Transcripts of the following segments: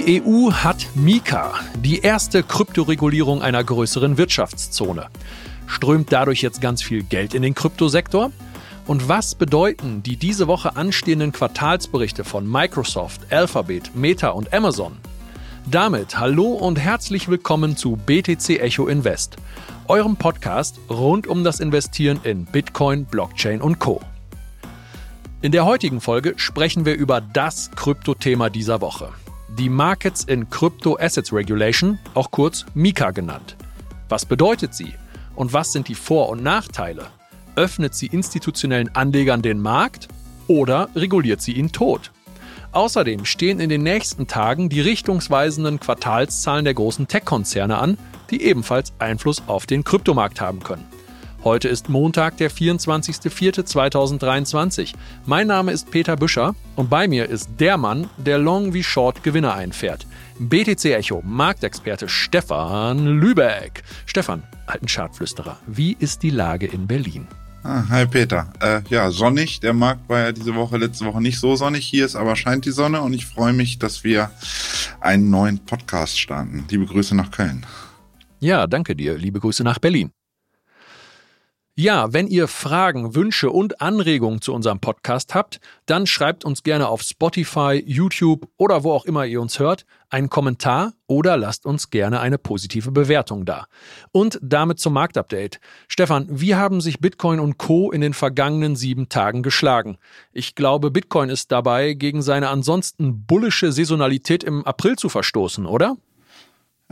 Die EU hat Mika, die erste Kryptoregulierung einer größeren Wirtschaftszone. Strömt dadurch jetzt ganz viel Geld in den Kryptosektor? Und was bedeuten die diese Woche anstehenden Quartalsberichte von Microsoft, Alphabet, Meta und Amazon? Damit hallo und herzlich willkommen zu BTC Echo Invest, eurem Podcast rund um das Investieren in Bitcoin, Blockchain und Co. In der heutigen Folge sprechen wir über das Kryptothema dieser Woche. Die Markets in Crypto Assets Regulation, auch kurz MiCA genannt. Was bedeutet sie? Und was sind die Vor- und Nachteile? Öffnet sie institutionellen Anlegern den Markt oder reguliert sie ihn tot? Außerdem stehen in den nächsten Tagen die richtungsweisenden Quartalszahlen der großen Tech-Konzerne an, die ebenfalls Einfluss auf den Kryptomarkt haben können. Heute ist Montag, der 24.04.2023. Mein Name ist Peter Büscher und bei mir ist der Mann, der Long wie Short Gewinner einfährt. BTC Echo, Marktexperte Stefan Lübeck. Stefan, alten Chartflüsterer, wie ist die Lage in Berlin? Ah, hi Peter. Äh, ja, sonnig. Der Markt war ja diese Woche, letzte Woche nicht so sonnig. Hier ist aber scheint die Sonne und ich freue mich, dass wir einen neuen Podcast starten. Liebe Grüße nach Köln. Ja, danke dir. Liebe Grüße nach Berlin. Ja, wenn ihr Fragen, Wünsche und Anregungen zu unserem Podcast habt, dann schreibt uns gerne auf Spotify, YouTube oder wo auch immer ihr uns hört einen Kommentar oder lasst uns gerne eine positive Bewertung da. Und damit zum Marktupdate. Stefan, wie haben sich Bitcoin und Co. in den vergangenen sieben Tagen geschlagen? Ich glaube, Bitcoin ist dabei gegen seine ansonsten bullische Saisonalität im April zu verstoßen, oder?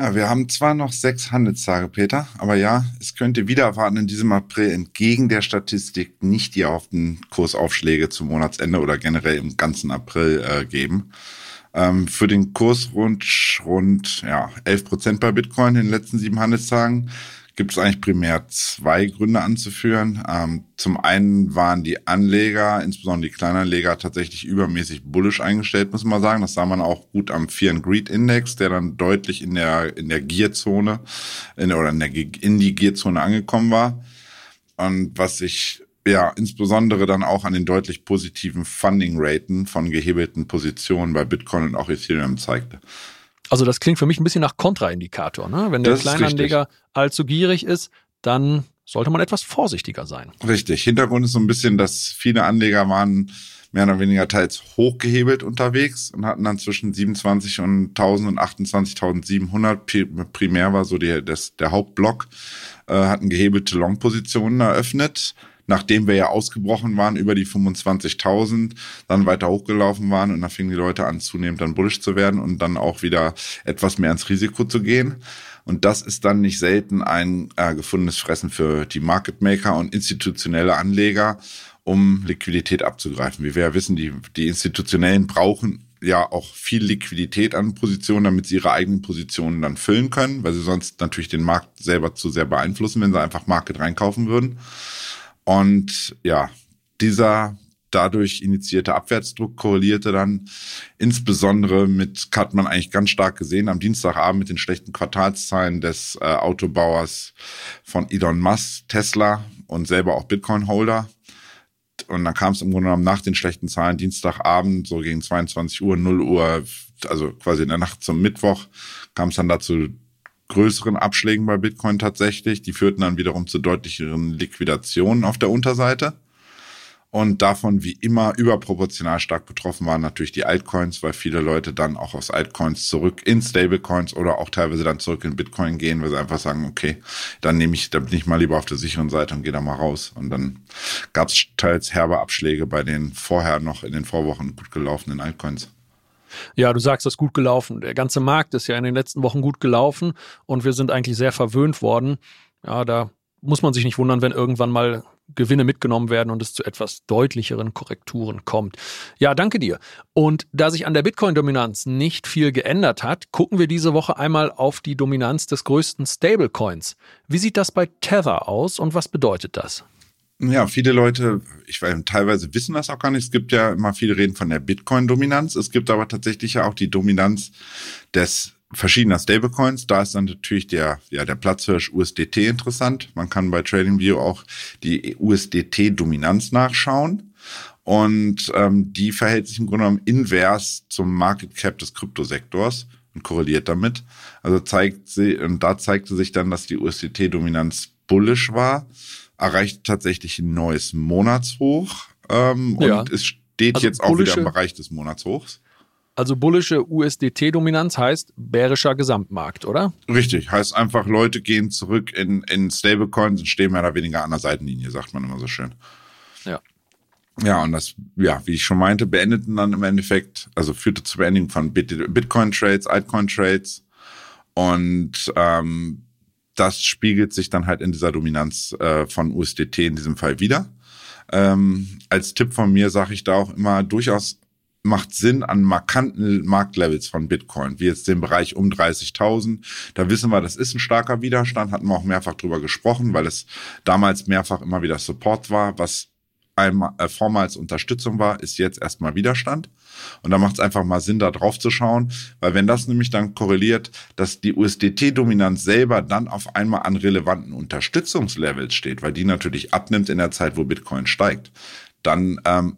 Ja, wir haben zwar noch sechs Handelstage, Peter, aber ja, es könnte wieder erwarten in diesem April entgegen der Statistik nicht die erhofften Kursaufschläge zum Monatsende oder generell im ganzen April äh, geben. Ähm, für den Kurs rund, rund ja, 11 Prozent bei Bitcoin in den letzten sieben Handelstagen gibt es eigentlich primär zwei Gründe anzuführen. Ähm, zum einen waren die Anleger, insbesondere die Kleinanleger, tatsächlich übermäßig bullisch eingestellt, muss man sagen. Das sah man auch gut am Fear and Greed Index, der dann deutlich in der, in der Gierzone in, oder in, der, in die Gierzone angekommen war. Und was sich ja insbesondere dann auch an den deutlich positiven Funding-Raten von gehebelten Positionen bei Bitcoin und auch Ethereum zeigte. Also das klingt für mich ein bisschen nach Kontraindikator. Ne? Wenn der das Kleinanleger allzu gierig ist, dann sollte man etwas vorsichtiger sein. Richtig. Hintergrund ist so ein bisschen, dass viele Anleger waren mehr oder weniger teils hochgehebelt unterwegs und hatten dann zwischen 27 und 1000 und 28.700 primär war so die, das, der Hauptblock, äh, hatten gehebelte Long-Positionen eröffnet nachdem wir ja ausgebrochen waren über die 25.000, dann weiter hochgelaufen waren und da fingen die Leute an zunehmend dann bullish zu werden und dann auch wieder etwas mehr ins Risiko zu gehen. Und das ist dann nicht selten ein äh, gefundenes Fressen für die Market Maker und institutionelle Anleger, um Liquidität abzugreifen. Wie wir ja wissen, die, die Institutionellen brauchen ja auch viel Liquidität an Positionen, damit sie ihre eigenen Positionen dann füllen können, weil sie sonst natürlich den Markt selber zu sehr beeinflussen, wenn sie einfach Market reinkaufen würden. Und ja, dieser dadurch initiierte Abwärtsdruck korrelierte dann insbesondere mit, hat man eigentlich ganz stark gesehen, am Dienstagabend mit den schlechten Quartalszahlen des äh, Autobauers von Elon Musk, Tesla und selber auch Bitcoin-Holder. Und dann kam es im Grunde genommen nach den schlechten Zahlen Dienstagabend, so gegen 22 Uhr, 0 Uhr, also quasi in der Nacht zum Mittwoch, kam es dann dazu größeren Abschlägen bei Bitcoin tatsächlich. Die führten dann wiederum zu deutlicheren Liquidationen auf der Unterseite. Und davon wie immer überproportional stark betroffen waren natürlich die Altcoins, weil viele Leute dann auch aus Altcoins zurück in Stablecoins oder auch teilweise dann zurück in Bitcoin gehen, weil sie einfach sagen, okay, dann nehme ich, dann bin ich mal lieber auf der sicheren Seite und gehe da mal raus. Und dann gab es teils herbe Abschläge bei den vorher noch in den Vorwochen gut gelaufenen Altcoins. Ja, du sagst, das ist gut gelaufen. Der ganze Markt ist ja in den letzten Wochen gut gelaufen und wir sind eigentlich sehr verwöhnt worden. Ja, da muss man sich nicht wundern, wenn irgendwann mal Gewinne mitgenommen werden und es zu etwas deutlicheren Korrekturen kommt. Ja, danke dir. Und da sich an der Bitcoin-Dominanz nicht viel geändert hat, gucken wir diese Woche einmal auf die Dominanz des größten Stablecoins. Wie sieht das bei Tether aus und was bedeutet das? Ja, viele Leute, ich weiß, teilweise wissen das auch gar nicht. Es gibt ja immer viele reden von der Bitcoin-Dominanz. Es gibt aber tatsächlich ja auch die Dominanz des verschiedener Stablecoins. Da ist dann natürlich der, ja, der Platzhirsch USDT interessant. Man kann bei TradingView auch die USDT-Dominanz nachschauen. Und ähm, die verhält sich im Grunde genommen invers zum Market Cap des Kryptosektors. und korreliert damit. Also zeigt sie, und da zeigte sich dann, dass die USDT-Dominanz bullish war, erreicht tatsächlich ein neues Monatshoch ähm, ja. und es steht also jetzt auch wieder im Bereich des Monatshochs. Also bullische USDT-Dominanz heißt bärischer Gesamtmarkt, oder? Richtig, heißt einfach, Leute gehen zurück in, in Stablecoins und stehen mehr oder weniger an der Seitenlinie, sagt man immer so schön. Ja. Ja, und das, ja, wie ich schon meinte, beendeten dann im Endeffekt, also führte zur Beendigung von Bitcoin-Trades, Altcoin-Trades. Und ähm, das spiegelt sich dann halt in dieser Dominanz äh, von USDT in diesem Fall wieder. Ähm, als Tipp von mir sage ich da auch immer durchaus macht Sinn an markanten Marktlevels von Bitcoin, wie jetzt den Bereich um 30.000. Da wissen wir, das ist ein starker Widerstand, hatten wir auch mehrfach drüber gesprochen, weil es damals mehrfach immer wieder Support war, was einmal äh, vormals Unterstützung war, ist jetzt erstmal Widerstand. Und da macht es einfach mal Sinn, da drauf zu schauen, weil wenn das nämlich dann korreliert, dass die USDT-Dominanz selber dann auf einmal an relevanten Unterstützungslevels steht, weil die natürlich abnimmt in der Zeit, wo Bitcoin steigt, dann ähm,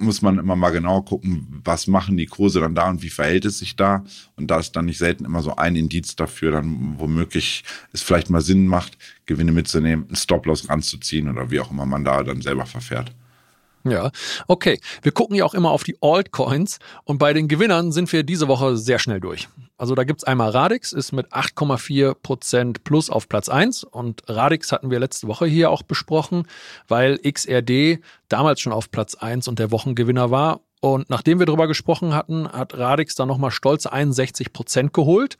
muss man immer mal genau gucken, was machen die Kurse dann da und wie verhält es sich da. Und da ist dann nicht selten immer so ein Indiz dafür, dann womöglich es vielleicht mal Sinn macht, Gewinne mitzunehmen, einen Stop-Loss ranzuziehen oder wie auch immer man da dann selber verfährt. Ja, okay. Wir gucken ja auch immer auf die Altcoins und bei den Gewinnern sind wir diese Woche sehr schnell durch. Also da gibt's einmal Radix, ist mit 8,4% plus auf Platz 1 und Radix hatten wir letzte Woche hier auch besprochen, weil XRD damals schon auf Platz 1 und der Wochengewinner war. Und nachdem wir darüber gesprochen hatten, hat Radix dann nochmal stolze 61% geholt.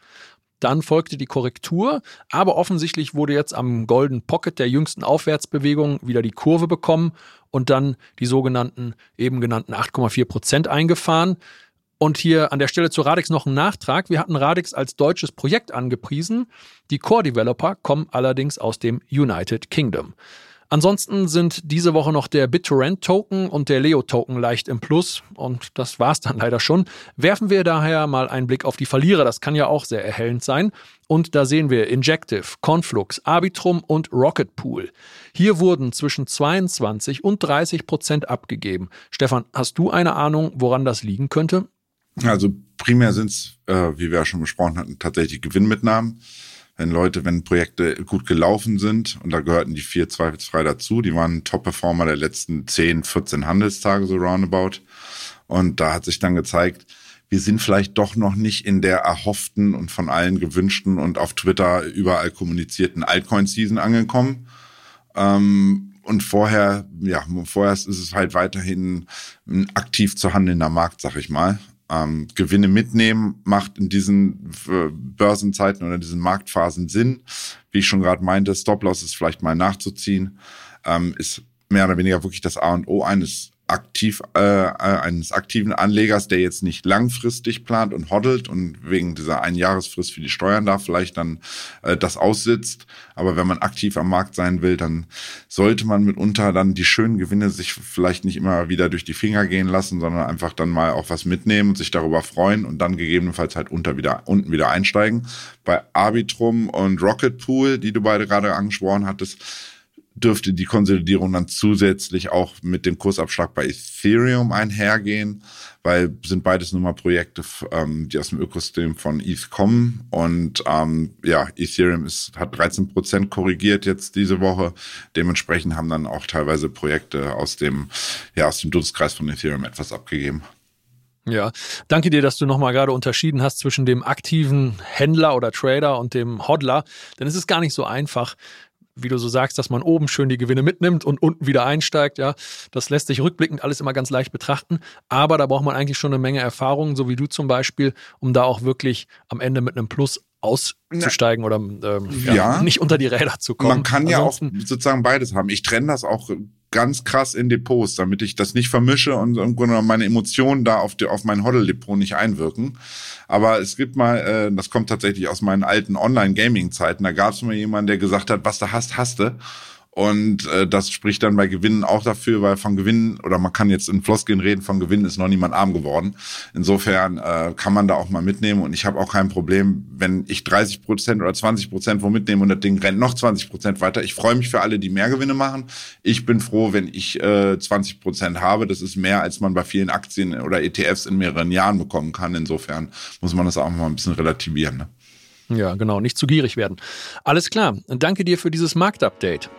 Dann folgte die Korrektur, aber offensichtlich wurde jetzt am Golden Pocket der jüngsten Aufwärtsbewegung wieder die Kurve bekommen und dann die sogenannten eben genannten 8,4 Prozent eingefahren. Und hier an der Stelle zu Radix noch ein Nachtrag. Wir hatten Radix als deutsches Projekt angepriesen. Die Core-Developer kommen allerdings aus dem United Kingdom. Ansonsten sind diese Woche noch der BitTorrent-Token und der Leo-Token leicht im Plus. Und das war's dann leider schon. Werfen wir daher mal einen Blick auf die Verlierer. Das kann ja auch sehr erhellend sein. Und da sehen wir Injective, Conflux, Arbitrum und Rocket Pool. Hier wurden zwischen 22 und 30 Prozent abgegeben. Stefan, hast du eine Ahnung, woran das liegen könnte? Also primär sind es, äh, wie wir ja schon besprochen hatten, tatsächlich Gewinnmitnahmen wenn Leute, wenn Projekte gut gelaufen sind, und da gehörten die vier zweifelsfrei dazu, die waren Top-Performer der letzten 10, 14 Handelstage so roundabout. Und da hat sich dann gezeigt, wir sind vielleicht doch noch nicht in der erhofften und von allen gewünschten und auf Twitter überall kommunizierten Altcoin-Season angekommen. Ähm, und vorher, ja, vorher ist es halt weiterhin ein aktiv zu handelnder Markt, sag ich mal ähm, Gewinne mitnehmen, macht in diesen äh, Börsenzeiten oder diesen Marktphasen Sinn. Wie ich schon gerade meinte, Stop-Loss ist vielleicht mal nachzuziehen, ähm, ist mehr oder weniger wirklich das A und O eines aktiv äh, äh, eines aktiven Anlegers, der jetzt nicht langfristig plant und hoddelt und wegen dieser Einjahresfrist für die Steuern da vielleicht dann äh, das aussitzt. Aber wenn man aktiv am Markt sein will, dann sollte man mitunter dann die schönen Gewinne sich vielleicht nicht immer wieder durch die Finger gehen lassen, sondern einfach dann mal auch was mitnehmen und sich darüber freuen und dann gegebenenfalls halt unter wieder, unten wieder einsteigen. Bei Arbitrum und Rocket Pool, die du beide gerade angesprochen hattest, dürfte die Konsolidierung dann zusätzlich auch mit dem Kursabschlag bei Ethereum einhergehen, weil sind beides nun mal Projekte, ähm, die aus dem Ökosystem von ETH kommen. Und ähm, ja, Ethereum ist, hat 13 Prozent korrigiert jetzt diese Woche. Dementsprechend haben dann auch teilweise Projekte aus dem, ja, aus dem Dunstkreis von Ethereum etwas abgegeben. Ja, danke dir, dass du nochmal gerade unterschieden hast zwischen dem aktiven Händler oder Trader und dem Hodler. Denn es ist gar nicht so einfach, wie du so sagst, dass man oben schön die Gewinne mitnimmt und unten wieder einsteigt, ja, das lässt sich rückblickend alles immer ganz leicht betrachten. Aber da braucht man eigentlich schon eine Menge Erfahrung, so wie du zum Beispiel, um da auch wirklich am Ende mit einem Plus auszusteigen oder ähm, ja, ja, nicht unter die Räder zu kommen. Man kann Ansonsten, ja auch sozusagen beides haben. Ich trenne das auch ganz krass in Depots, damit ich das nicht vermische und im Grunde meine Emotionen da auf, die, auf mein Hoddle-Depot nicht einwirken. Aber es gibt mal, äh, das kommt tatsächlich aus meinen alten Online-Gaming-Zeiten, da gab es mal jemanden, der gesagt hat, was du hast, hast du. Und äh, das spricht dann bei Gewinnen auch dafür, weil von Gewinnen, oder man kann jetzt in Floskeln reden, von Gewinnen ist noch niemand arm geworden. Insofern äh, kann man da auch mal mitnehmen. Und ich habe auch kein Problem, wenn ich 30 Prozent oder 20 Prozent wo mitnehme und das Ding rennt noch 20 Prozent weiter. Ich freue mich für alle, die mehr Gewinne machen. Ich bin froh, wenn ich äh, 20 Prozent habe. Das ist mehr, als man bei vielen Aktien oder ETFs in mehreren Jahren bekommen kann. Insofern muss man das auch mal ein bisschen relativieren. Ne? Ja, genau, nicht zu gierig werden. Alles klar, danke dir für dieses Marktupdate.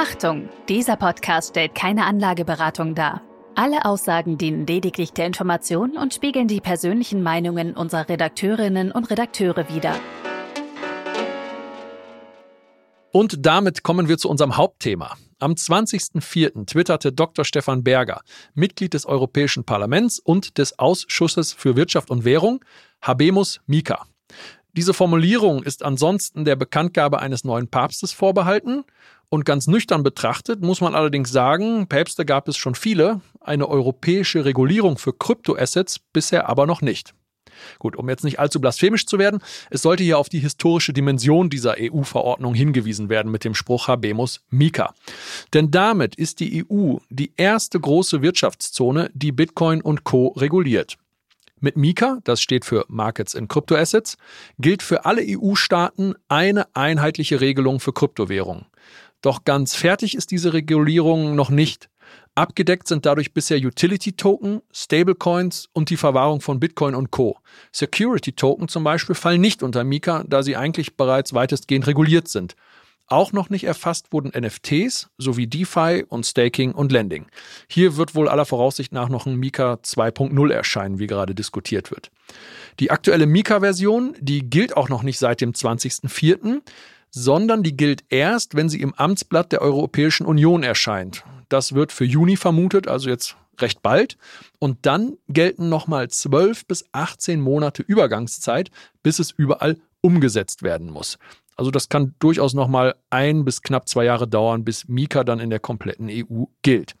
Achtung, dieser Podcast stellt keine Anlageberatung dar. Alle Aussagen dienen lediglich der Information und spiegeln die persönlichen Meinungen unserer Redakteurinnen und Redakteure wider. Und damit kommen wir zu unserem Hauptthema. Am 20.04. twitterte Dr. Stefan Berger, Mitglied des Europäischen Parlaments und des Ausschusses für Wirtschaft und Währung, Habemus Mika. Diese Formulierung ist ansonsten der Bekanntgabe eines neuen Papstes vorbehalten und ganz nüchtern betrachtet muss man allerdings sagen, Päpste gab es schon viele, eine europäische Regulierung für Kryptoassets bisher aber noch nicht. Gut, um jetzt nicht allzu blasphemisch zu werden, es sollte hier auf die historische Dimension dieser EU-Verordnung hingewiesen werden mit dem Spruch Habemus Mika. Denn damit ist die EU die erste große Wirtschaftszone, die Bitcoin und Co. reguliert. Mit Mika, das steht für Markets in Crypto-Assets, gilt für alle EU-Staaten eine einheitliche Regelung für Kryptowährungen. Doch ganz fertig ist diese Regulierung noch nicht. Abgedeckt sind dadurch bisher Utility-Token, Stablecoins und die Verwahrung von Bitcoin und Co. Security-Token zum Beispiel fallen nicht unter Mika, da sie eigentlich bereits weitestgehend reguliert sind. Auch noch nicht erfasst wurden NFTs sowie DeFi und Staking und Lending. Hier wird wohl aller Voraussicht nach noch ein Mika 2.0 erscheinen, wie gerade diskutiert wird. Die aktuelle Mika-Version, die gilt auch noch nicht seit dem 20.04 sondern die gilt erst, wenn sie im Amtsblatt der Europäischen Union erscheint. Das wird für Juni vermutet, also jetzt recht bald. Und dann gelten nochmal 12 bis 18 Monate Übergangszeit, bis es überall umgesetzt werden muss. Also das kann durchaus nochmal ein bis knapp zwei Jahre dauern, bis Mika dann in der kompletten EU gilt.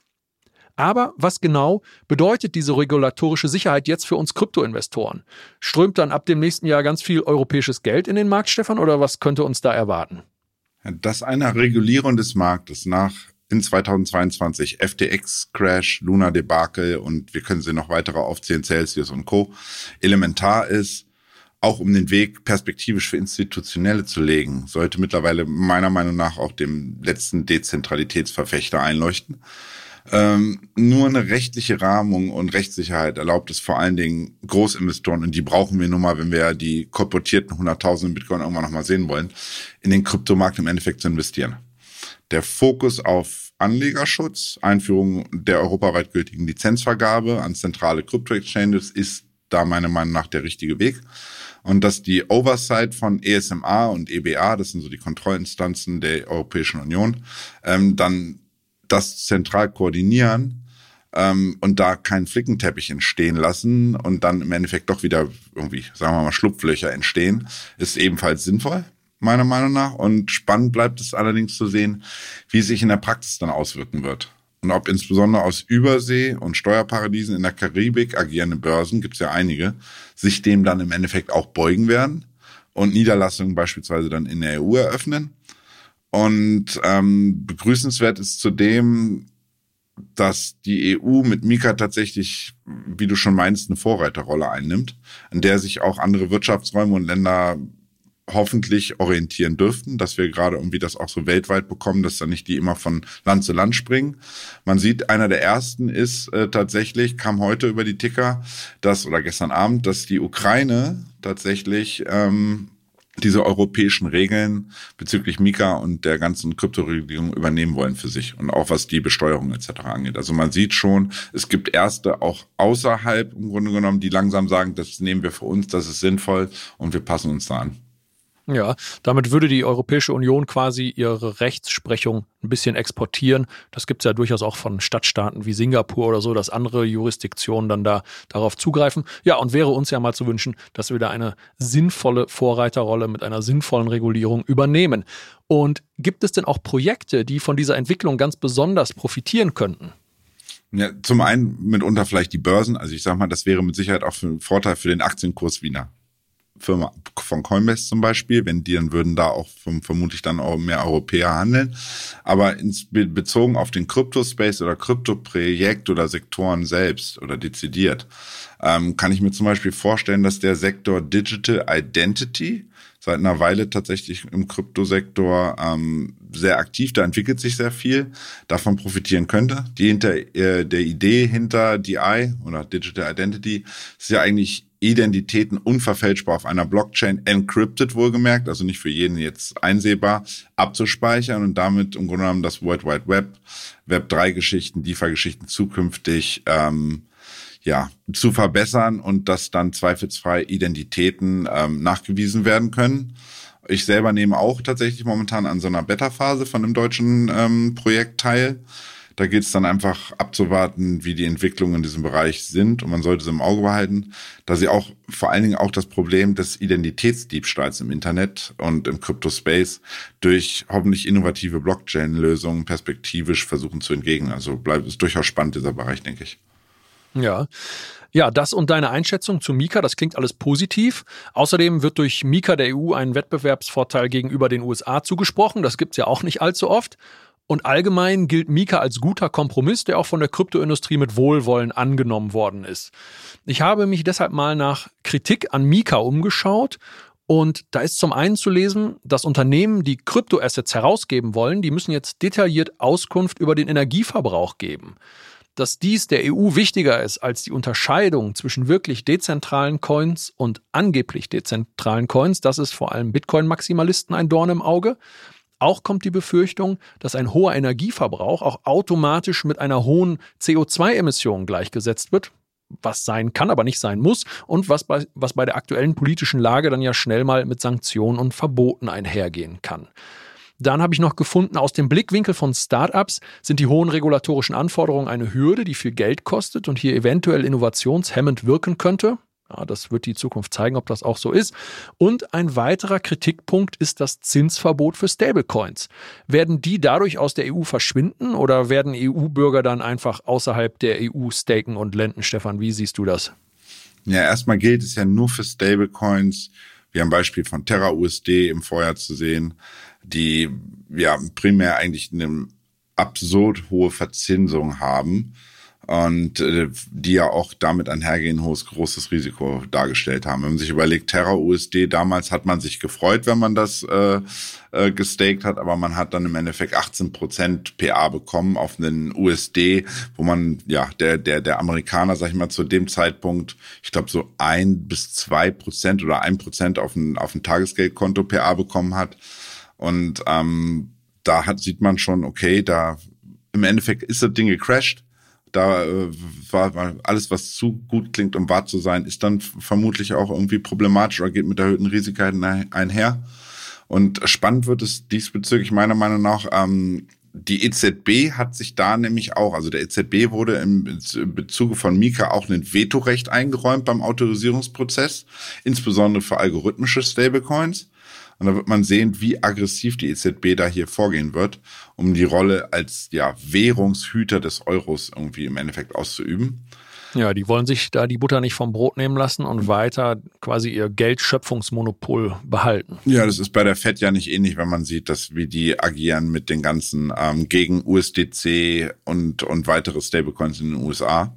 Aber was genau bedeutet diese regulatorische Sicherheit jetzt für uns Kryptoinvestoren? Strömt dann ab dem nächsten Jahr ganz viel europäisches Geld in den Markt, Stefan, oder was könnte uns da erwarten? Das eine Regulierung des Marktes nach in 2022 FTX Crash, Luna Debakel und wir können sie noch weitere aufzählen, Celsius und Co. elementar ist, auch um den Weg perspektivisch für Institutionelle zu legen, sollte mittlerweile meiner Meinung nach auch dem letzten Dezentralitätsverfechter einleuchten. Ähm, nur eine rechtliche Rahmung und Rechtssicherheit erlaubt es vor allen Dingen Großinvestoren, und die brauchen wir nun mal, wenn wir die korportierten 100.000 Bitcoin irgendwann nochmal sehen wollen, in den Kryptomarkt im Endeffekt zu investieren. Der Fokus auf Anlegerschutz, Einführung der europaweit gültigen Lizenzvergabe an zentrale Krypto-Exchanges ist da meiner Meinung nach der richtige Weg. Und dass die Oversight von ESMA und EBA, das sind so die Kontrollinstanzen der Europäischen Union, ähm, dann das zentral koordinieren ähm, und da keinen Flickenteppich entstehen lassen und dann im Endeffekt doch wieder irgendwie, sagen wir mal, Schlupflöcher entstehen, ist ebenfalls sinnvoll, meiner Meinung nach. Und spannend bleibt es allerdings zu sehen, wie sich in der Praxis dann auswirken wird. Und ob insbesondere aus Übersee und Steuerparadiesen in der Karibik agierende Börsen, gibt es ja einige, sich dem dann im Endeffekt auch beugen werden und Niederlassungen beispielsweise dann in der EU eröffnen und ähm, begrüßenswert ist zudem, dass die EU mit Mika tatsächlich, wie du schon meinst, eine Vorreiterrolle einnimmt, in der sich auch andere Wirtschaftsräume und Länder hoffentlich orientieren dürften, dass wir gerade irgendwie das auch so weltweit bekommen, dass da nicht die immer von Land zu Land springen. Man sieht, einer der ersten ist äh, tatsächlich, kam heute über die Ticker, dass, oder gestern Abend, dass die Ukraine tatsächlich ähm, diese europäischen Regeln bezüglich Mika und der ganzen Kryptoregulierung übernehmen wollen für sich und auch was die Besteuerung etc. angeht. Also man sieht schon, es gibt erste auch außerhalb im Grunde genommen, die langsam sagen, das nehmen wir für uns, das ist sinnvoll und wir passen uns da an. Ja, damit würde die Europäische Union quasi ihre Rechtsprechung ein bisschen exportieren. Das gibt es ja durchaus auch von Stadtstaaten wie Singapur oder so, dass andere Jurisdiktionen dann da darauf zugreifen. Ja, und wäre uns ja mal zu wünschen, dass wir da eine sinnvolle Vorreiterrolle mit einer sinnvollen Regulierung übernehmen. Und gibt es denn auch Projekte, die von dieser Entwicklung ganz besonders profitieren könnten? Ja, zum einen mitunter vielleicht die Börsen. Also ich sage mal, das wäre mit Sicherheit auch für ein Vorteil für den Aktienkurs Wiener Firma von Coinbase zum Beispiel, wenn die dann würden da auch vermutlich dann auch mehr Europäer handeln. Aber ins, bezogen auf den Kryptospace oder Kryptoprojekt oder Sektoren selbst oder dezidiert, ähm, kann ich mir zum Beispiel vorstellen, dass der Sektor Digital Identity seit einer Weile tatsächlich im Kryptosektor ähm, sehr aktiv, da entwickelt sich sehr viel, davon profitieren könnte. Die hinter äh, der Idee hinter DI oder Digital Identity ist ja eigentlich Identitäten unverfälschbar auf einer Blockchain encrypted wohlgemerkt, also nicht für jeden jetzt einsehbar, abzuspeichern und damit im Grunde genommen das World Wide Web, Web 3 Geschichten, DeFi-Geschichten zukünftig ähm, ja, zu verbessern und dass dann zweifelsfrei Identitäten ähm, nachgewiesen werden können. Ich selber nehme auch tatsächlich momentan an so einer Beta-Phase von einem deutschen ähm, Projekt teil. Da geht es dann einfach abzuwarten, wie die Entwicklungen in diesem Bereich sind und man sollte sie im Auge behalten, da sie auch vor allen Dingen auch das Problem des Identitätsdiebstahls im Internet und im Crypto-Space durch hoffentlich innovative Blockchain-Lösungen perspektivisch versuchen zu entgegen. Also bleibt es durchaus spannend, dieser Bereich, denke ich. Ja. Ja, das und deine Einschätzung zu Mika, das klingt alles positiv. Außerdem wird durch Mika der EU ein Wettbewerbsvorteil gegenüber den USA zugesprochen. Das gibt's ja auch nicht allzu oft. Und allgemein gilt Mika als guter Kompromiss, der auch von der Kryptoindustrie mit Wohlwollen angenommen worden ist. Ich habe mich deshalb mal nach Kritik an Mika umgeschaut und da ist zum einen zu lesen, dass Unternehmen, die Kryptoassets herausgeben wollen, die müssen jetzt detailliert Auskunft über den Energieverbrauch geben dass dies der EU wichtiger ist als die Unterscheidung zwischen wirklich dezentralen Coins und angeblich dezentralen Coins, das ist vor allem Bitcoin-Maximalisten ein Dorn im Auge. Auch kommt die Befürchtung, dass ein hoher Energieverbrauch auch automatisch mit einer hohen CO2-Emission gleichgesetzt wird, was sein kann, aber nicht sein muss und was bei, was bei der aktuellen politischen Lage dann ja schnell mal mit Sanktionen und Verboten einhergehen kann. Dann habe ich noch gefunden, aus dem Blickwinkel von Startups sind die hohen regulatorischen Anforderungen eine Hürde, die viel Geld kostet und hier eventuell innovationshemmend wirken könnte. Ja, das wird die Zukunft zeigen, ob das auch so ist. Und ein weiterer Kritikpunkt ist das Zinsverbot für Stablecoins. Werden die dadurch aus der EU verschwinden oder werden EU-Bürger dann einfach außerhalb der EU staken und lenden? Stefan, wie siehst du das? Ja, erstmal gilt es ja nur für Stablecoins. Wir haben Beispiel von Terra USD im Vorjahr zu sehen die ja primär eigentlich eine absurd hohe Verzinsung haben und äh, die ja auch damit einhergehen hohes großes Risiko dargestellt haben. Wenn man sich überlegt, Terra USD, damals hat man sich gefreut, wenn man das äh, äh, gestaked hat, aber man hat dann im Endeffekt 18 Prozent PA bekommen auf einen USD, wo man, ja, der, der, der Amerikaner, sag ich mal, zu dem Zeitpunkt, ich glaube, so ein bis zwei Prozent oder ein Prozent auf ein, auf ein Tagesgeldkonto PA bekommen hat. Und ähm, da hat, sieht man schon, okay, da im Endeffekt ist das Ding gecrashed. Da äh, war, war alles, was zu gut klingt, um wahr zu sein, ist dann vermutlich auch irgendwie problematisch oder geht mit erhöhten Risiken einher. Und spannend wird es diesbezüglich meiner Meinung nach, ähm, die EZB hat sich da nämlich auch, also der EZB wurde im Bezuge von Mika auch ein Vetorecht eingeräumt beim Autorisierungsprozess, insbesondere für algorithmische Stablecoins. Und da wird man sehen, wie aggressiv die EZB da hier vorgehen wird, um die Rolle als ja, Währungshüter des Euros irgendwie im Endeffekt auszuüben. Ja, die wollen sich da die Butter nicht vom Brot nehmen lassen und weiter quasi ihr Geldschöpfungsmonopol behalten. Ja, das ist bei der Fed ja nicht ähnlich, wenn man sieht, dass wie die agieren mit den ganzen ähm, gegen USDC und, und weitere Stablecoins in den USA.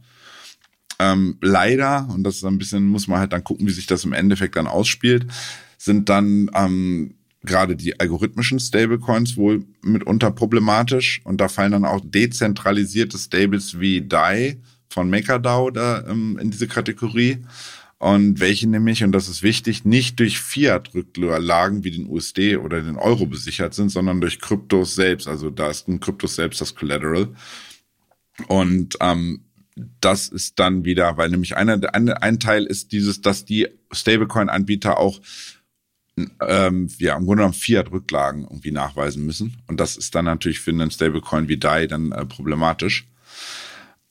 Ähm, leider, und das ist ein bisschen, muss man halt dann gucken, wie sich das im Endeffekt dann ausspielt, sind dann ähm, gerade die algorithmischen Stablecoins wohl mitunter problematisch und da fallen dann auch dezentralisierte Stables wie DAI von MakerDAO da ähm, in diese Kategorie und welche nämlich, und das ist wichtig, nicht durch Fiat-Rücklagen wie den USD oder den Euro besichert sind, sondern durch Kryptos selbst. Also da ist ein Kryptos selbst das Collateral. Und ähm, das ist dann wieder, weil nämlich einer, ein, ein Teil ist dieses, dass die Stablecoin-Anbieter auch ähm, ja, im Grunde genommen Fiat-Rücklagen irgendwie nachweisen müssen. Und das ist dann natürlich für einen Stablecoin wie DAI dann äh, problematisch.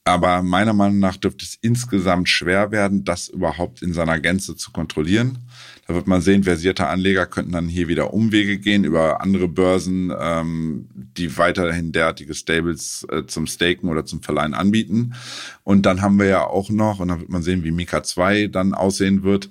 Aber meiner Meinung nach dürfte es insgesamt schwer werden, das überhaupt in seiner Gänze zu kontrollieren. Da wird man sehen, versierte Anleger könnten dann hier wieder Umwege gehen über andere Börsen, ähm, die weiterhin derartige Stables äh, zum Staken oder zum Verleihen anbieten. Und dann haben wir ja auch noch, und dann wird man sehen, wie Mika 2 dann aussehen wird,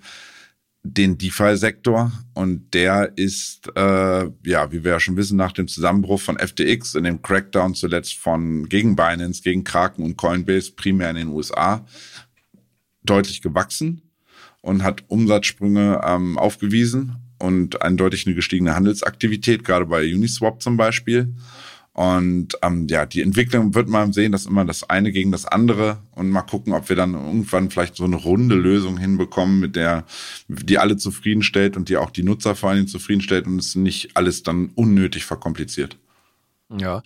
den DeFi-Sektor und der ist, äh, ja, wie wir ja schon wissen, nach dem Zusammenbruch von FTX in dem Crackdown zuletzt von gegen Binance, gegen Kraken und Coinbase, primär in den USA, deutlich gewachsen und hat Umsatzsprünge ähm, aufgewiesen und eindeutig eine gestiegene Handelsaktivität, gerade bei Uniswap zum Beispiel. Und ähm, ja, die Entwicklung wird man sehen, dass immer das eine gegen das andere und mal gucken, ob wir dann irgendwann vielleicht so eine runde Lösung hinbekommen, mit der die alle zufriedenstellt und die auch die Nutzer vor allem zufriedenstellt und es nicht alles dann unnötig verkompliziert. Ja.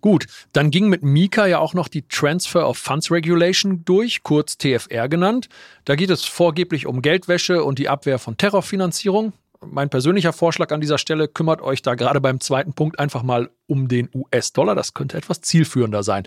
Gut, dann ging mit Mika ja auch noch die Transfer of Funds Regulation durch, kurz TFR genannt. Da geht es vorgeblich um Geldwäsche und die Abwehr von Terrorfinanzierung mein persönlicher Vorschlag an dieser Stelle, kümmert euch da gerade beim zweiten Punkt einfach mal um den US-Dollar. Das könnte etwas zielführender sein.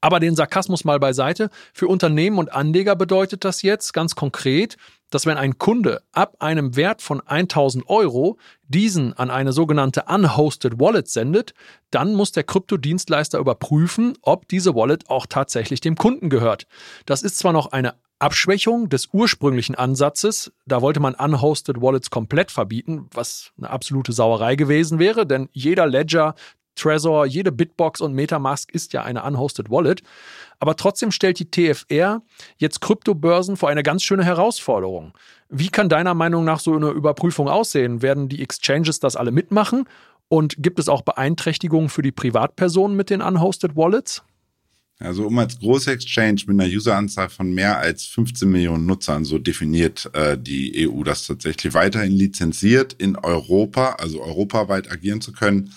Aber den Sarkasmus mal beiseite. Für Unternehmen und Anleger bedeutet das jetzt ganz konkret, dass wenn ein Kunde ab einem Wert von 1000 Euro diesen an eine sogenannte unhosted Wallet sendet, dann muss der Kryptodienstleister überprüfen, ob diese Wallet auch tatsächlich dem Kunden gehört. Das ist zwar noch eine Abschwächung des ursprünglichen Ansatzes. Da wollte man unhosted Wallets komplett verbieten, was eine absolute Sauerei gewesen wäre, denn jeder Ledger, Trezor, jede Bitbox und Metamask ist ja eine unhosted Wallet. Aber trotzdem stellt die TFR jetzt Kryptobörsen vor eine ganz schöne Herausforderung. Wie kann deiner Meinung nach so eine Überprüfung aussehen? Werden die Exchanges das alle mitmachen? Und gibt es auch Beeinträchtigungen für die Privatpersonen mit den unhosted Wallets? Also um als große Exchange mit einer Useranzahl von mehr als 15 Millionen Nutzern, so definiert äh, die EU das tatsächlich weiterhin lizenziert, in Europa, also europaweit agieren zu können,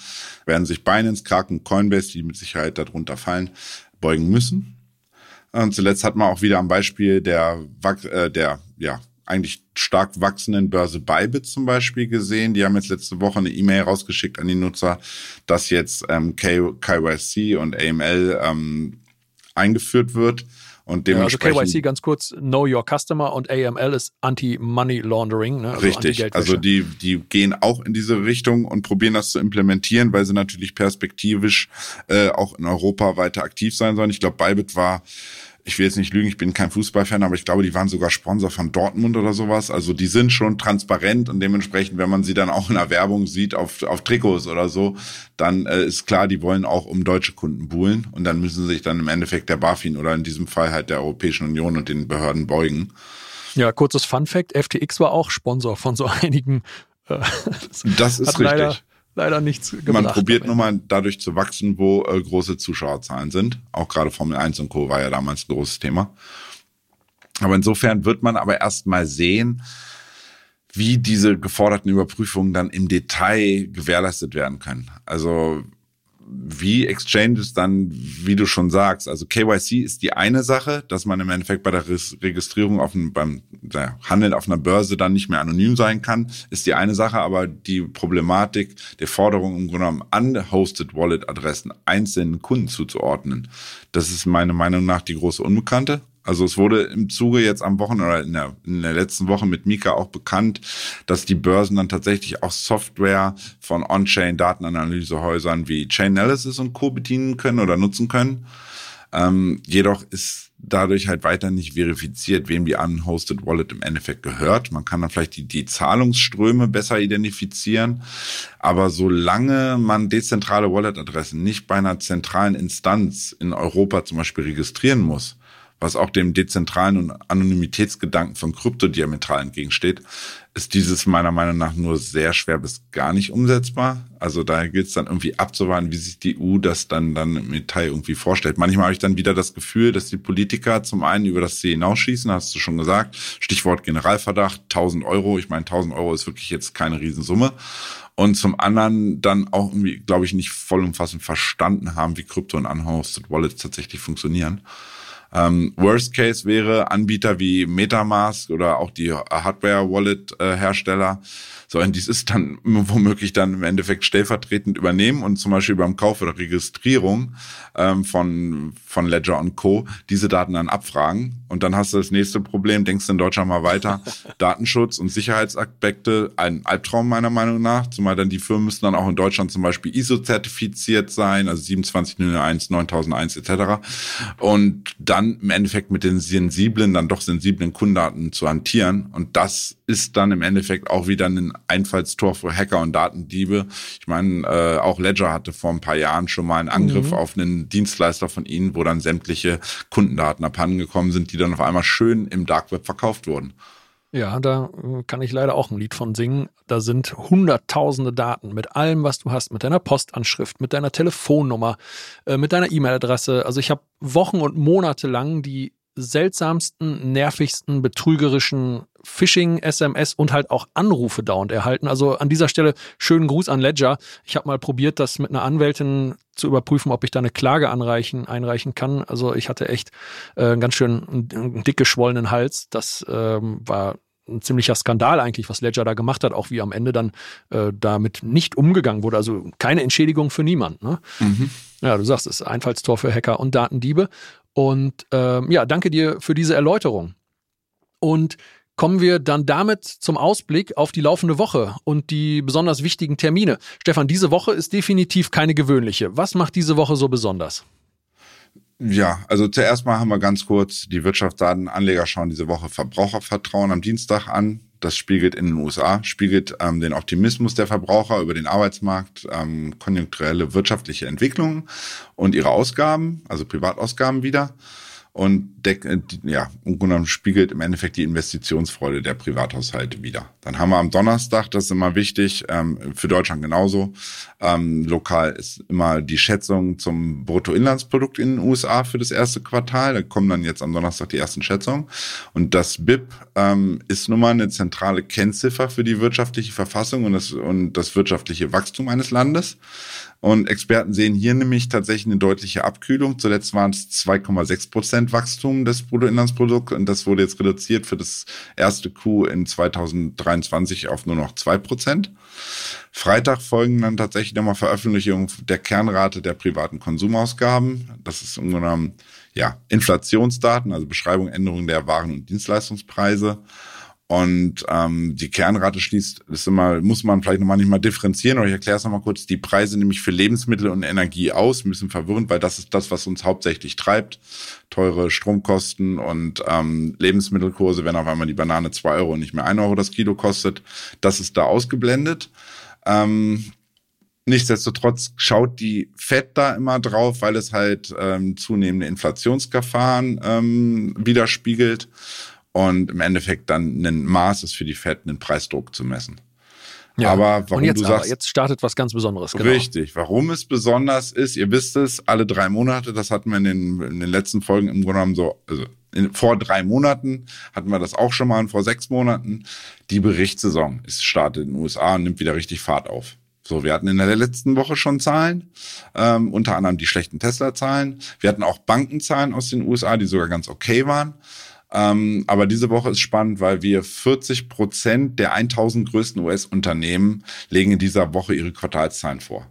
werden sich Binance, Kraken, Coinbase, die mit Sicherheit darunter fallen, beugen müssen. Und zuletzt hat man auch wieder am Beispiel der, äh, der ja, eigentlich stark wachsenden Börse Bybit zum Beispiel gesehen. Die haben jetzt letzte Woche eine E-Mail rausgeschickt an die Nutzer, dass jetzt ähm, KYC und AML ähm, eingeführt wird. Und dementsprechend, ja, also KYC ganz kurz, Know Your Customer und AML ist Anti-Money Laundering. Ne? Also richtig, also die, die gehen auch in diese Richtung und probieren das zu implementieren, weil sie natürlich perspektivisch äh, auch in Europa weiter aktiv sein sollen. Ich glaube, Bybit war ich will jetzt nicht lügen, ich bin kein Fußballfan, aber ich glaube, die waren sogar Sponsor von Dortmund oder sowas. Also die sind schon transparent und dementsprechend, wenn man sie dann auch in der Werbung sieht auf, auf Trikots oder so, dann äh, ist klar, die wollen auch um deutsche Kunden buhlen und dann müssen sich dann im Endeffekt der BaFin oder in diesem Fall halt der Europäischen Union und den Behörden beugen. Ja, kurzes Fun Fact, FTX war auch Sponsor von so einigen. Äh, das ist richtig. Leider, nichts gebracht. Man probiert nur mal dadurch zu wachsen, wo äh, große Zuschauerzahlen sind. Auch gerade Formel 1 und Co. war ja damals ein großes Thema. Aber insofern wird man aber erst mal sehen, wie diese geforderten Überprüfungen dann im Detail gewährleistet werden können. Also wie Exchanges dann, wie du schon sagst, also KYC ist die eine Sache, dass man im Endeffekt bei der Registrierung auf einem, beim Handeln auf einer Börse dann nicht mehr anonym sein kann, ist die eine Sache, aber die Problematik der Forderung im Grunde genommen unhosted Wallet-Adressen einzelnen Kunden zuzuordnen, das ist meiner Meinung nach die große Unbekannte. Also es wurde im Zuge jetzt am Wochenende oder in der, in der letzten Woche mit Mika auch bekannt, dass die Börsen dann tatsächlich auch Software von On-Chain-Datenanalysehäusern wie Chainalysis und Co. bedienen können oder nutzen können. Ähm, jedoch ist dadurch halt weiter nicht verifiziert, wem die unhosted Wallet im Endeffekt gehört. Man kann dann vielleicht die, die Zahlungsströme besser identifizieren. Aber solange man dezentrale Wallet-Adressen nicht bei einer zentralen Instanz in Europa zum Beispiel registrieren muss, was auch dem dezentralen und Anonymitätsgedanken von Krypto diametral entgegensteht, ist dieses meiner Meinung nach nur sehr schwer bis gar nicht umsetzbar. Also da gilt es dann irgendwie abzuwarten, wie sich die EU das dann, dann im Detail irgendwie vorstellt. Manchmal habe ich dann wieder das Gefühl, dass die Politiker zum einen über das Ziel hinausschießen, hast du schon gesagt. Stichwort Generalverdacht, 1000 Euro. Ich meine, 1000 Euro ist wirklich jetzt keine Riesensumme. Und zum anderen dann auch irgendwie, glaube ich, nicht vollumfassend verstanden haben, wie Krypto und Unhosted Wallets tatsächlich funktionieren. Ähm, Worst Case wäre Anbieter wie MetaMask oder auch die Hardware-Wallet-Hersteller sollen dieses dann womöglich dann im Endeffekt stellvertretend übernehmen und zum Beispiel beim Kauf oder Registrierung ähm, von, von Ledger und Co. diese Daten dann abfragen. Und dann hast du das nächste Problem, denkst du in Deutschland mal weiter, Datenschutz und Sicherheitsaspekte, ein Albtraum meiner Meinung nach, zumal dann die Firmen müssen dann auch in Deutschland zum Beispiel ISO-zertifiziert sein, also 27001, 9001 etc. Und dann dann im Endeffekt mit den sensiblen, dann doch sensiblen Kundendaten zu hantieren. Und das ist dann im Endeffekt auch wieder ein Einfallstor für Hacker und Datendiebe. Ich meine, äh, auch Ledger hatte vor ein paar Jahren schon mal einen Angriff mhm. auf einen Dienstleister von ihnen, wo dann sämtliche Kundendaten abhandengekommen sind, die dann auf einmal schön im Dark Web verkauft wurden. Ja, da äh, kann ich leider auch ein Lied von singen. Da sind hunderttausende Daten mit allem, was du hast, mit deiner Postanschrift, mit deiner Telefonnummer, äh, mit deiner E-Mail-Adresse. Also ich habe Wochen und Monate lang die seltsamsten, nervigsten, betrügerischen Phishing-SMS und halt auch Anrufe dauernd erhalten. Also an dieser Stelle schönen Gruß an Ledger. Ich habe mal probiert, das mit einer Anwältin zu überprüfen, ob ich da eine Klage anreichen, einreichen kann. Also ich hatte echt äh, ganz schön einen dick geschwollenen Hals. Das ähm, war ein ziemlicher Skandal eigentlich, was Ledger da gemacht hat, auch wie am Ende dann äh, damit nicht umgegangen wurde. Also keine Entschädigung für niemand. Ne? Mhm. Ja, du sagst, es ist Einfallstor für Hacker und Datendiebe. Und ähm, ja, danke dir für diese Erläuterung. Und kommen wir dann damit zum Ausblick auf die laufende Woche und die besonders wichtigen Termine. Stefan, diese Woche ist definitiv keine gewöhnliche. Was macht diese Woche so besonders? Ja, also zuerst mal haben wir ganz kurz die Wirtschaftsdatenanleger schauen diese Woche Verbrauchervertrauen am Dienstag an. Das spiegelt in den USA, spiegelt ähm, den Optimismus der Verbraucher über den Arbeitsmarkt, ähm, konjunkturelle wirtschaftliche Entwicklungen und ihre Ausgaben, also Privatausgaben wieder und deck, äh, ja, im Grunde genommen spiegelt im Endeffekt die Investitionsfreude der Privathaushalte wieder. Dann haben wir am Donnerstag, das ist immer wichtig, ähm, für Deutschland genauso, ähm, lokal ist immer die Schätzung zum Bruttoinlandsprodukt in den USA für das erste Quartal. Da kommen dann jetzt am Donnerstag die ersten Schätzungen. Und das BIP ähm, ist nun mal eine zentrale Kennziffer für die wirtschaftliche Verfassung und das, und das wirtschaftliche Wachstum eines Landes. Und Experten sehen hier nämlich tatsächlich eine deutliche Abkühlung. Zuletzt waren es 2,6 Prozent Wachstum des Bruttoinlandsprodukts und das wurde jetzt reduziert für das erste Q in 2023 auf nur noch zwei Prozent. Freitag folgen dann tatsächlich nochmal Veröffentlichungen der Kernrate der privaten Konsumausgaben. Das ist im ja, Inflationsdaten, also Beschreibung, Änderung der Waren- und Dienstleistungspreise. Und ähm, die Kernrate schließt, das ist immer, muss man vielleicht nochmal nicht mal differenzieren, oder ich erkläre es nochmal kurz, die Preise nämlich für Lebensmittel und Energie aus, ein bisschen verwirrend, weil das ist das, was uns hauptsächlich treibt. Teure Stromkosten und ähm, Lebensmittelkurse, wenn auf einmal die Banane zwei Euro und nicht mehr ein Euro das Kilo kostet, das ist da ausgeblendet. Ähm, Nichtsdestotrotz schaut die FED da immer drauf, weil es halt ähm, zunehmende Inflationsgefahren ähm, widerspiegelt und im Endeffekt dann ein Maß ist für die FED, einen Preisdruck zu messen. Ja. Aber warum und jetzt, du sagst, jetzt startet was ganz Besonderes. Genau. Richtig. Warum es besonders ist, ihr wisst es, alle drei Monate, das hatten wir in den, in den letzten Folgen im Grunde genommen so, also in, vor drei Monaten hatten wir das auch schon mal und vor sechs Monaten. Die Berichtssaison ist startet in den USA und nimmt wieder richtig Fahrt auf. So, wir hatten in der letzten Woche schon Zahlen, ähm, unter anderem die schlechten Tesla-Zahlen. Wir hatten auch Bankenzahlen aus den USA, die sogar ganz okay waren. Ähm, aber diese Woche ist spannend, weil wir 40 Prozent der 1000 größten US-Unternehmen legen in dieser Woche ihre Quartalszahlen vor.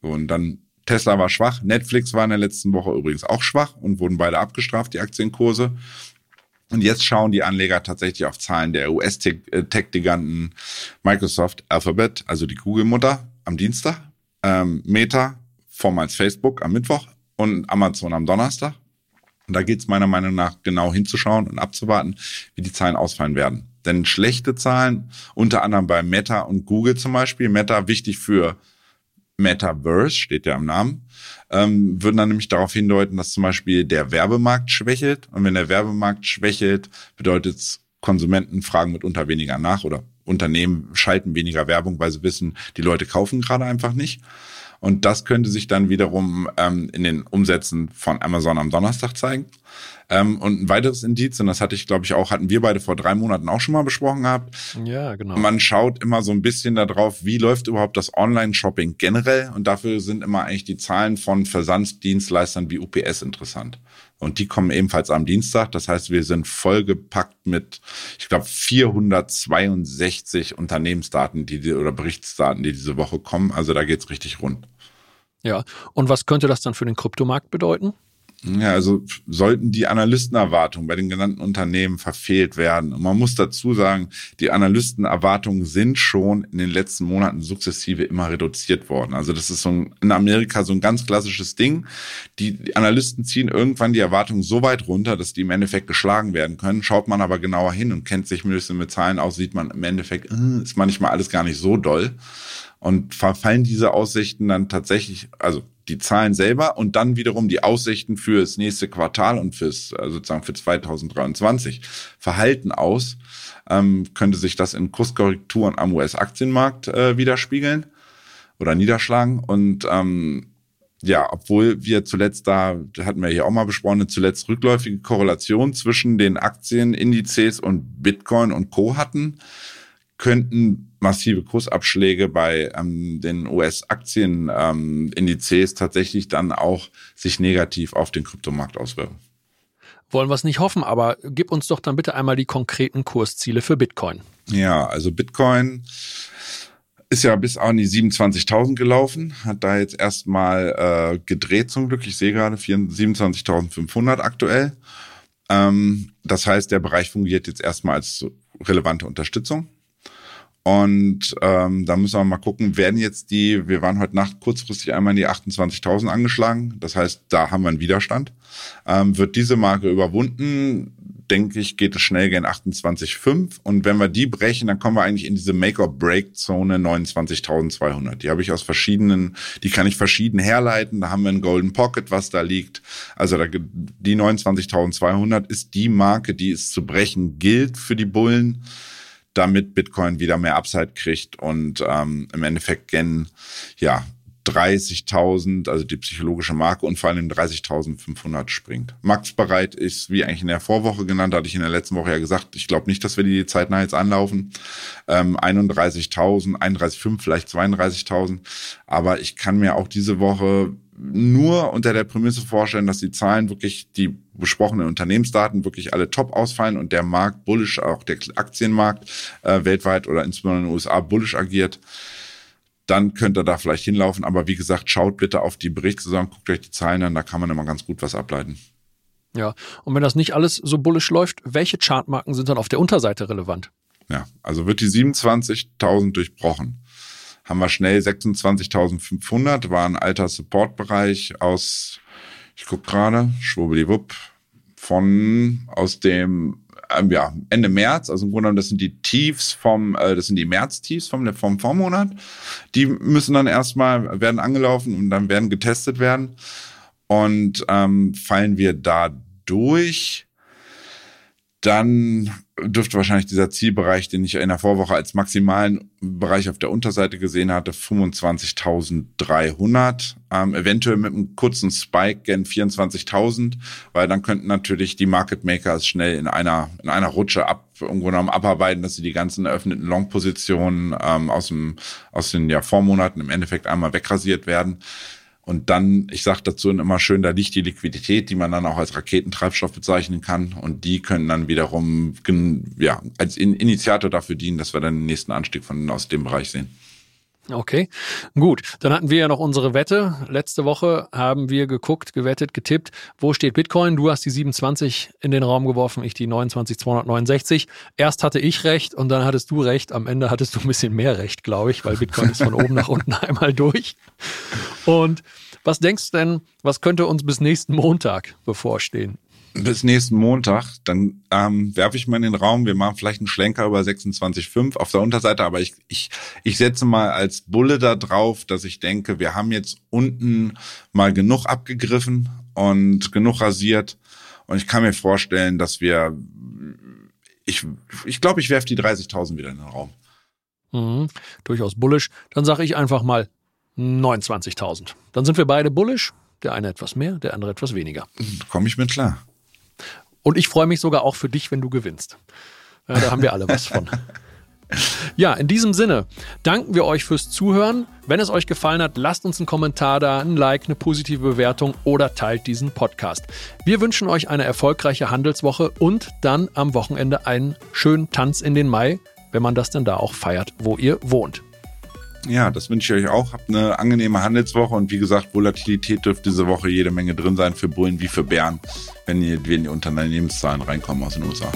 Und dann Tesla war schwach, Netflix war in der letzten Woche übrigens auch schwach und wurden beide abgestraft, die Aktienkurse. Und jetzt schauen die Anleger tatsächlich auf Zahlen der US-Tech-Giganten Microsoft, Alphabet, also die Google-Mutter am Dienstag, ähm, Meta, vormals Facebook am Mittwoch und Amazon am Donnerstag. Und da geht es meiner Meinung nach genau hinzuschauen und abzuwarten, wie die Zahlen ausfallen werden. Denn schlechte Zahlen, unter anderem bei Meta und Google zum Beispiel, Meta wichtig für Metaverse, steht ja im Namen, ähm, würden dann nämlich darauf hindeuten, dass zum Beispiel der Werbemarkt schwächelt. Und wenn der Werbemarkt schwächelt, bedeutet es, Konsumenten fragen mitunter weniger nach oder Unternehmen schalten weniger Werbung, weil sie wissen, die Leute kaufen gerade einfach nicht. Und das könnte sich dann wiederum ähm, in den Umsätzen von Amazon am Donnerstag zeigen. Ähm, und ein weiteres Indiz, und das hatte ich, glaube ich, auch, hatten wir beide vor drei Monaten auch schon mal besprochen gehabt. Ja, genau. Man schaut immer so ein bisschen darauf, wie läuft überhaupt das Online-Shopping generell. Und dafür sind immer eigentlich die Zahlen von Versandsdienstleistern wie UPS interessant. Und die kommen ebenfalls am Dienstag. Das heißt, wir sind vollgepackt mit, ich glaube, 462 Unternehmensdaten, die oder Berichtsdaten, die diese Woche kommen. Also da geht's richtig rund. Ja, und was könnte das dann für den Kryptomarkt bedeuten? Ja, also sollten die Analystenerwartungen bei den genannten Unternehmen verfehlt werden. Und man muss dazu sagen, die Analystenerwartungen sind schon in den letzten Monaten sukzessive immer reduziert worden. Also das ist so ein, in Amerika so ein ganz klassisches Ding. Die Analysten ziehen irgendwann die Erwartungen so weit runter, dass die im Endeffekt geschlagen werden können. Schaut man aber genauer hin und kennt sich ein bisschen mit Zahlen aus, sieht man im Endeffekt, äh, ist manchmal alles gar nicht so doll. Und verfallen diese Aussichten dann tatsächlich, also die Zahlen selber und dann wiederum die Aussichten für das nächste Quartal und fürs äh, sozusagen für 2023 verhalten aus, ähm, könnte sich das in Kurskorrekturen am US-Aktienmarkt äh, widerspiegeln oder niederschlagen. Und ähm, ja, obwohl wir zuletzt da, hatten wir hier auch mal besprochen, eine zuletzt rückläufige Korrelation zwischen den Aktienindizes und Bitcoin und Co. hatten, könnten massive Kursabschläge bei ähm, den US-Aktienindizes ähm, tatsächlich dann auch sich negativ auf den Kryptomarkt auswirken. Wollen wir es nicht hoffen, aber gib uns doch dann bitte einmal die konkreten Kursziele für Bitcoin. Ja, also Bitcoin ist ja bis an die 27.000 gelaufen, hat da jetzt erstmal äh, gedreht zum Glück. Ich sehe gerade 27.500 aktuell. Ähm, das heißt, der Bereich fungiert jetzt erstmal als relevante Unterstützung. Und ähm, da müssen wir mal gucken, werden jetzt die, wir waren heute Nacht kurzfristig einmal in die 28.000 angeschlagen. Das heißt, da haben wir einen Widerstand. Ähm, wird diese Marke überwunden, denke ich, geht es schnell gegen 28,5. Und wenn wir die brechen, dann kommen wir eigentlich in diese Make-or-Break-Zone 29.200. Die habe ich aus verschiedenen, die kann ich verschieden herleiten. Da haben wir einen Golden Pocket, was da liegt. Also da, die 29.200 ist die Marke, die es zu brechen gilt für die Bullen damit Bitcoin wieder mehr Upside kriegt und ähm, im Endeffekt gen ja 30.000, also die psychologische Marke und vor allem 30.500 springt. Marktbereit ist, wie eigentlich in der Vorwoche genannt, hatte ich in der letzten Woche ja gesagt, ich glaube nicht, dass wir die zeitnah jetzt anlaufen. Ähm, 31.000, 31.5, vielleicht 32.000. Aber ich kann mir auch diese Woche nur unter der Prämisse vorstellen, dass die Zahlen wirklich, die besprochenen Unternehmensdaten wirklich alle top ausfallen und der Markt bullish, auch der Aktienmarkt äh, weltweit oder insbesondere in den USA bullish agiert, dann könnt ihr da vielleicht hinlaufen. Aber wie gesagt, schaut bitte auf die Berichtssaison, guckt euch die Zahlen an, da kann man immer ganz gut was ableiten. Ja, und wenn das nicht alles so bullish läuft, welche Chartmarken sind dann auf der Unterseite relevant? Ja, also wird die 27.000 durchbrochen haben wir schnell 26.500, war ein alter Supportbereich aus, ich guck gerade, schwubbeliwupp, von aus dem ähm, ja, Ende März, also im Grunde genommen, das sind die Tiefs vom, äh, das sind die März-Tiefs vom, vom Vormonat. Die müssen dann erstmal, werden angelaufen und dann werden getestet werden. Und ähm, fallen wir da durch, dann dürfte wahrscheinlich dieser Zielbereich, den ich in der Vorwoche als maximalen Bereich auf der Unterseite gesehen hatte, 25.300. Ähm, eventuell mit einem kurzen Spike gen 24.000, weil dann könnten natürlich die Market Makers schnell in einer, in einer Rutsche ab, irgendwo genommen abarbeiten, dass sie die ganzen eröffneten Long-Positionen ähm, aus, dem, aus den ja, Vormonaten im Endeffekt einmal wegrasiert werden. Und dann, ich sage dazu immer schön, da liegt die Liquidität, die man dann auch als Raketentreibstoff bezeichnen kann. Und die können dann wiederum ja, als Initiator dafür dienen, dass wir dann den nächsten Anstieg von aus dem Bereich sehen. Okay, gut. Dann hatten wir ja noch unsere Wette. Letzte Woche haben wir geguckt, gewettet, getippt. Wo steht Bitcoin? Du hast die 27 in den Raum geworfen, ich die 29269. Erst hatte ich recht und dann hattest du recht. Am Ende hattest du ein bisschen mehr recht, glaube ich, weil Bitcoin ist von oben nach unten einmal durch. Und was denkst du denn, was könnte uns bis nächsten Montag bevorstehen? Bis nächsten Montag, dann ähm, werfe ich mal in den Raum, wir machen vielleicht einen Schlenker über 26,5 auf der Unterseite, aber ich, ich, ich setze mal als Bulle da drauf, dass ich denke, wir haben jetzt unten mal genug abgegriffen und genug rasiert und ich kann mir vorstellen, dass wir, ich, ich glaube, ich werfe die 30.000 wieder in den Raum. Mhm, durchaus bullisch. Dann sage ich einfach mal 29.000. Dann sind wir beide bullisch. Der eine etwas mehr, der andere etwas weniger. Komme ich mit klar. Und ich freue mich sogar auch für dich, wenn du gewinnst. Ja, da haben wir alle was von. Ja, in diesem Sinne danken wir euch fürs Zuhören. Wenn es euch gefallen hat, lasst uns einen Kommentar da, ein Like, eine positive Bewertung oder teilt diesen Podcast. Wir wünschen euch eine erfolgreiche Handelswoche und dann am Wochenende einen schönen Tanz in den Mai, wenn man das denn da auch feiert, wo ihr wohnt. Ja, das wünsche ich euch auch. Habt eine angenehme Handelswoche und wie gesagt, Volatilität dürfte diese Woche jede Menge drin sein für Bullen wie für Bären, wenn die, wenn die Unternehmenszahlen reinkommen aus den USA.